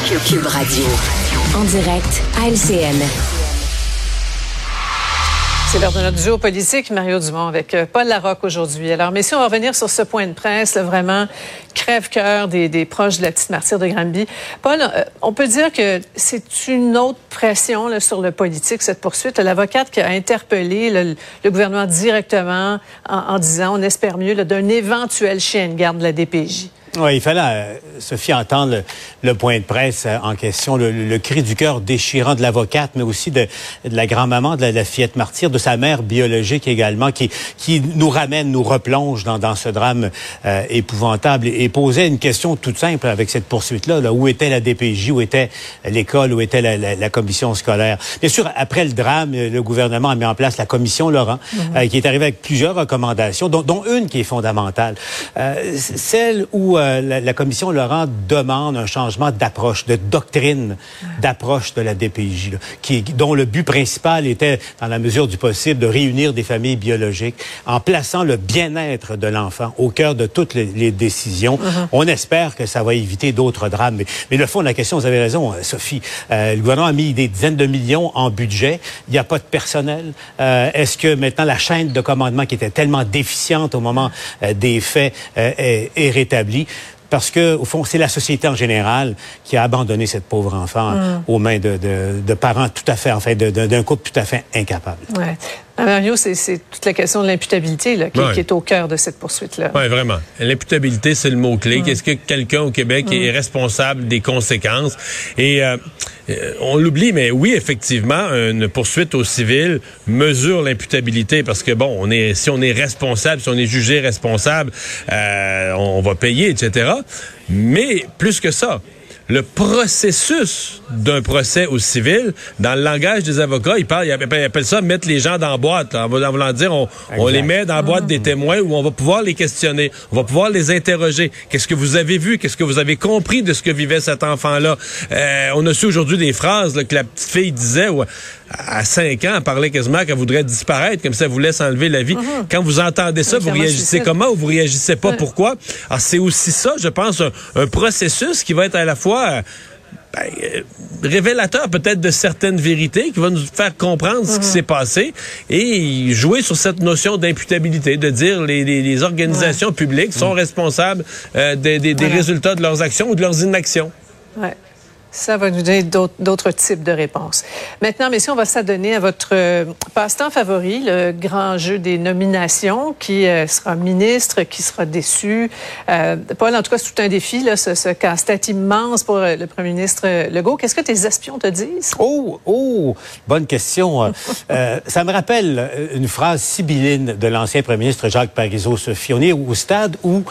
Cube Radio. En direct à LCN. C'est l'heure de notre duo politique, Mario Dumont, avec euh, Paul Larocque aujourd'hui. Alors, messieurs, on va revenir sur ce point de presse, vraiment crève-cœur des, proches de la petite martyre de Granby. Paul, euh, on peut dire que c'est une autre pression sur le politique, cette poursuite. L'avocate qui a interpellé le, gouvernement directement en, en, disant, on espère mieux, d'un éventuel chien de garde de la DPJ. Oui, il fallait, euh, Sophie, entendre le, le, point de presse euh, en question, le, le, cri du cœur déchirant de l'avocate, mais aussi de, de la grand-maman de la, de la, fillette martyre, de sa mère biologique également, qui, qui nous ramène, nous replonge dans, dans ce drame euh, épouvantable et, et, posait une question toute simple avec cette poursuite-là. Là, où était la DPJ, où était l'école, où était la, la, commission scolaire? Bien sûr, après le drame, le gouvernement a mis en place la commission Laurent, mm -hmm. qui est arrivée avec plusieurs recommandations, dont, dont une qui est fondamentale. celle où la, la, commission Laurent demande un changement d'approche, de doctrine d'approche de la DPJ, là, qui, dont le but principal était, dans la mesure du possible, de réunir des familles biologiques en plaçant le bien-être de l'enfant au cœur de toutes les, les décisions. Uh -huh. On espère que ça va éviter d'autres drames. Mais, mais, le fond de la question, vous avez raison, Sophie. Euh, le gouvernement a mis des dizaines de millions en budget. Il n'y a pas de personnel. Euh, Est-ce que maintenant la chaîne de commandement qui était tellement déficiente au moment euh, des faits est, est rétablie? Parce que au fond, c'est la société en général qui a abandonné cette pauvre enfant mm. aux mains de, de, de, parents tout à fait, en fait, d'un couple tout à fait incapable. Ouais. Mario, c'est toute la question de l'imputabilité qui, ouais. qui, est au cœur de cette poursuite-là. Oui, vraiment. L'imputabilité, c'est le mot-clé. Mm. Qu'est-ce que quelqu'un au Québec est responsable des conséquences? Et euh, on l'oublie, mais oui, effectivement, une poursuite au civil mesure l'imputabilité parce que, bon, on est, si on est responsable, si on est jugé responsable, euh, on va payer, etc. Mais plus que ça, le processus d'un procès au civil, dans le langage des avocats, ils, parlent, ils appellent ça mettre les gens dans la boîte. En voulant dire, on, on, les met dans la boîte des témoins où on va pouvoir les questionner, on va pouvoir les interroger. Qu'est-ce que vous avez vu? Qu'est-ce que vous avez compris de ce que vivait cet enfant-là? Euh, on a su aujourd'hui des phrases là, que la petite fille disait où, à 5 ans, elle parlait quasiment qu'elle voudrait disparaître, comme ça vous laisse enlever la vie. -huh. Quand vous entendez ça, vous réagissez comment ou vous réagissez pas? Pourquoi? Alors, c'est aussi ça, je pense, un, un processus qui va être à la fois ben, euh, révélateur peut-être de certaines vérités qui va nous faire comprendre ce qui s'est passé et jouer sur cette notion d'imputabilité, de dire les, les, les organisations ouais. publiques sont responsables euh, des, des, des résultats de leurs actions ou de leurs inactions. Ouais. Ça va nous donner d'autres types de réponses. Maintenant, messieurs, on va s'adonner à votre euh, passe-temps favori, le grand jeu des nominations, qui euh, sera ministre, qui sera déçu. Euh, Paul, en tout cas, c'est tout un défi, là, ce, ce casse-tête immense pour le premier ministre Legault. Qu'est-ce que tes espions te disent? Oh, oh, bonne question. euh, ça me rappelle une phrase sibylline de l'ancien premier ministre Jacques Parizeau-Sophie. On est au stade où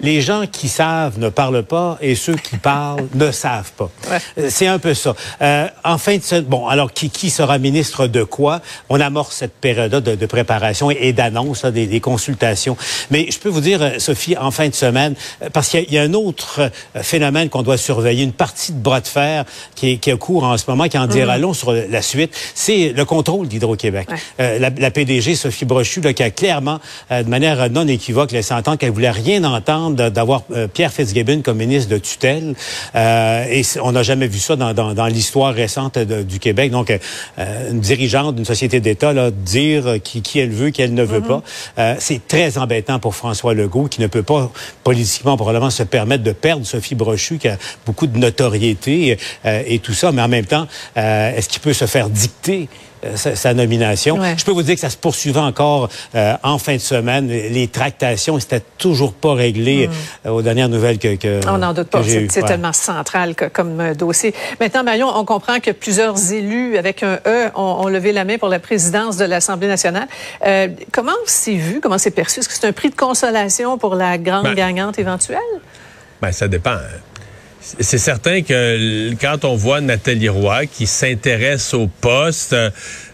les gens qui savent ne parlent pas et ceux qui parlent ne savent pas. Ouais. C'est un peu ça. Euh, en fin de semaine, bon, alors qui, qui sera ministre de quoi? On amorce cette période de, de préparation et, et d'annonce des, des, consultations. Mais je peux vous dire, Sophie, en fin de semaine, parce qu'il y, y, a un autre phénomène qu'on doit surveiller, une partie de bras de fer qui est, qui court en ce moment, qui en dira mmh. long sur la suite, c'est le contrôle d'Hydro-Québec. Ouais. Euh, la, la, PDG Sophie Brochu, là, qui a clairement, euh, de manière non équivoque, laissé entendre qu'elle voulait rien entendre d'avoir euh, Pierre Fitzgibbon comme ministre de tutelle. et on n'a jamais vu ça dans, dans, dans l'histoire récente de, du Québec. Donc, euh, une dirigeante d'une société d'État là, dire qui, qui elle veut, qui elle ne veut mm -hmm. pas, euh, c'est très embêtant pour François Legault, qui ne peut pas politiquement probablement se permettre de perdre Sophie Brochu, qui a beaucoup de notoriété euh, et tout ça. Mais en même temps, euh, est-ce qu'il peut se faire dicter sa, sa, nomination. Ouais. Je peux vous dire que ça se poursuivait encore euh, en fin de semaine. Les tractations, c'était toujours pas réglé mm. euh, aux dernières nouvelles que, que On n'en doute pas. C'est ouais. tellement central que, comme euh, dossier. Maintenant, Marion, on comprend que plusieurs élus avec un E ont, ont levé la main pour la présidence de l'Assemblée nationale. Euh, comment c'est vu? Comment c'est perçu? Est-ce que c'est un prix de consolation pour la grande ben, gagnante éventuelle? Ben, ça dépend. C'est certain que quand on voit Nathalie Roy qui s'intéresse au poste,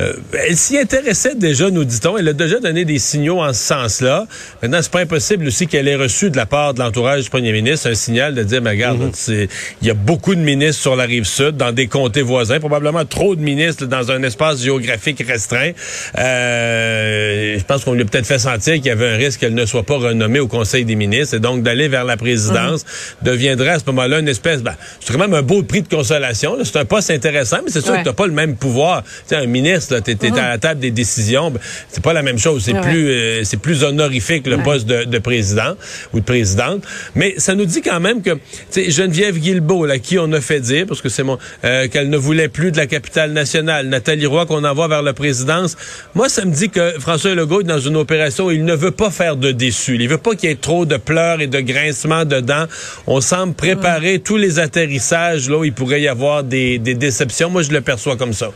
euh, elle s'y intéressait déjà, nous dit-on. Elle a déjà donné des signaux en ce sens-là. Maintenant, c'est pas impossible aussi qu'elle ait reçu de la part de l'entourage du premier ministre un signal de dire, mais regarde, mhm. il y a beaucoup de ministres sur la rive sud, dans des comtés voisins, probablement trop de ministres dans un espace géographique restreint. Euh, je pense qu'on lui a peut-être fait sentir qu'il y avait un risque qu'elle ne soit pas renommée au Conseil des ministres. Et donc, d'aller vers la présidence mhm. deviendrait à ce moment-là une espèce... Ben, c'est quand même un beau prix de consolation. C'est un poste intéressant, mais c'est sûr que tu pas le même pouvoir. sais, un ministre tu es, à la table des décisions. Ben, c'est pas la même chose. C'est plus euh, c'est plus honorifique le poste de, président ou de présidente. Mais ça nous dit quand même que Geneviève Guilbeault, là, qui on a fait dire, parce que c'est mon euh, qu'elle ne voulait plus de la capitale nationale, Nathalie Roy qu'on envoie vers la présidence. Moi, ça me dit que François Legault est dans une opération, il ne veut pas faire de déçus. Il veut pas qu'il y ait trop de pleurs et de grincements dedans. On semble préparer tous les atterrissages là où il pourrait y avoir des, des déceptions. Moi, je le perçois comme ça.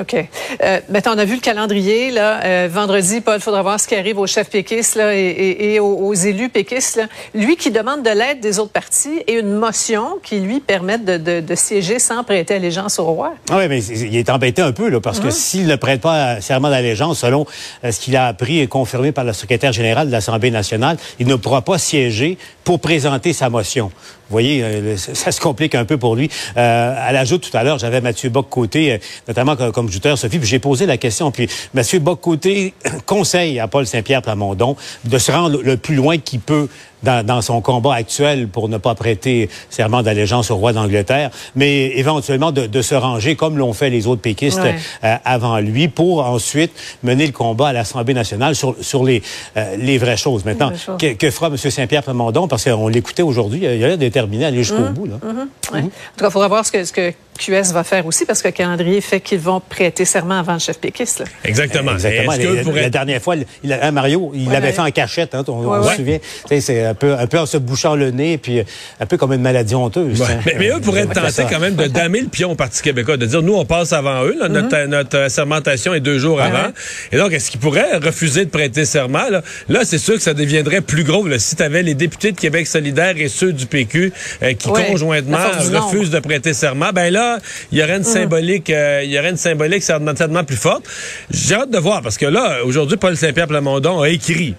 OK. Euh, on a vu le calendrier. Là. Euh, vendredi, Paul, il faudra voir ce qui arrive aux chefs péquistes là, et, aux, élus péquistes. Là. Lui qui demande de l'aide des autres partis et une motion qui lui permette de, siéger sans prêter allégeance au roi. Ah oui, mais il est embêté un peu, là, parce que hum. s'il ne prête pas serment d'allégeance, selon euh, ce qu'il a appris et confirmé par le secrétaire général de l'Assemblée nationale, il ne pourra pas siéger pour présenter sa motion. Voyez, euh, ça se complique un peu pour lui. Euh, à l'ajout, tout à l'heure, j'avais Mathieu Bock-Côté, euh, notamment comme, comme Sophie, puis j'ai posé la question. Puis Mathieu Bock-Côté conseille à Paul Saint-Pierre Plamondon de se rendre le plus loin qu'il peut dans, son combat actuel pour ne pas prêter serment d'allégeance au roi d'Angleterre, mais éventuellement de, se ranger comme l'ont fait les autres péquistes euh, avant lui pour ensuite mener le combat à l'Assemblée nationale sur, sur les, euh, les vraies choses. Maintenant, Que, fera M. Saint-Pierre Plamondon? Parce qu'on l'écoutait aujourd'hui, il a l'air déterminé à aller jusqu'au mmh. bout. Là. Mmh. En tout cas, il faudra voir ce que, ce que QS va faire aussi, parce que le calendrier fait qu'ils vont prêter serment avant le chef péquiste. Exactement. Exactement. La dernière fois, il, hein, Mario, il l'avait fait en cachette, hein, on, se souvient. C'est un peu, un peu en se bouchant le nez, puis un peu comme une maladie honteuse. Mais, eux pourraient être tentés quand même de damer le pion au Parti québécois, de dire, nous, on passe avant eux, notre, mm-hmm. notre assermentation est deux jours avant. Et donc, est-ce qu'ils pourraient refuser de prêter serment? Là, c'est sûr que ça deviendrait plus gros. Là, si tu avais les députés de Québec solidaire et ceux du PQ euh, qui conjointement refusent de prêter serment, ben là, il y aurait une mm. symbolique, euh, il y aurait une symbolique certainement plus forte. J'ai hâte de voir parce que là, aujourd'hui, Paul Saint-Pierre Plamondon a écrit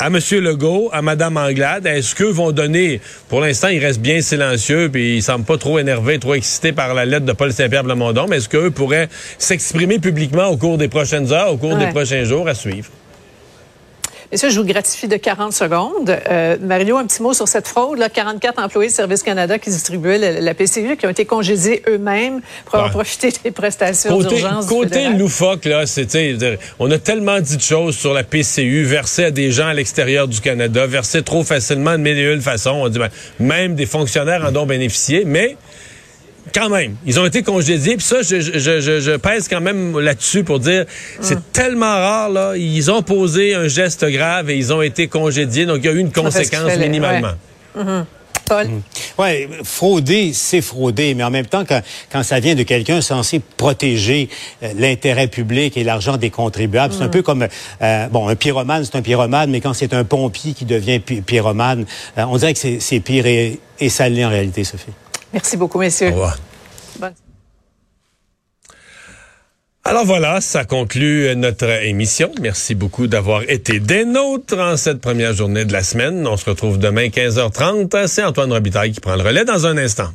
à M. Legault, à Mme Anglade, est-ce qu'eux vont donner, pour l'instant, il reste bien silencieux, puis il semble pas trop énervé, trop excité par la lettre de Paul Saint-Pierre Plamondon, mais est-ce qu'eux pourraient s'exprimer publiquement au cours des prochaines heures, au cours des prochains jours à suivre? Et ça, je vous gratifie de 40 secondes. Euh, Mario, un petit mot sur cette fraude. Là, 44 employés de Service Canada qui distribuaient la, PCU, qui ont été congédiés eux-mêmes pour avoir profité des prestations d'urgence. Côté loufoque, là, c'était, on a tellement dit de choses sur la PCU versée à des gens à l'extérieur du Canada, versée trop facilement de mille et une façons. On dit, ben, même des fonctionnaires en ont bénéficié, mais quand même, ils ont été congédiés. Puis ça, je, je, je, je, pèse quand même là-dessus pour dire, c'est hum. tellement rare, là. Ils ont posé un geste grave et ils ont été congédiés. Donc, il y a eu une conséquence minimalement. Hum. Paul? Hum. Oui, frauder, c'est frauder, mais en même temps, quand, quand ça vient de quelqu'un censé protéger euh, l'intérêt public et l'argent des contribuables, c'est un peu comme, euh, bon, un pyromane, c'est un pyromane, mais quand c'est un pompier qui devient pyromane, euh, on dirait que c'est pire et, et ça l'est en réalité, Sophie. Merci beaucoup, messieurs. Au revoir. Alors voilà, ça conclut notre émission. Merci beaucoup d'avoir été des nôtres en cette première journée de la semaine. On se retrouve demain 15h30. C'est Antoine Robitaille qui prend le relais dans un instant.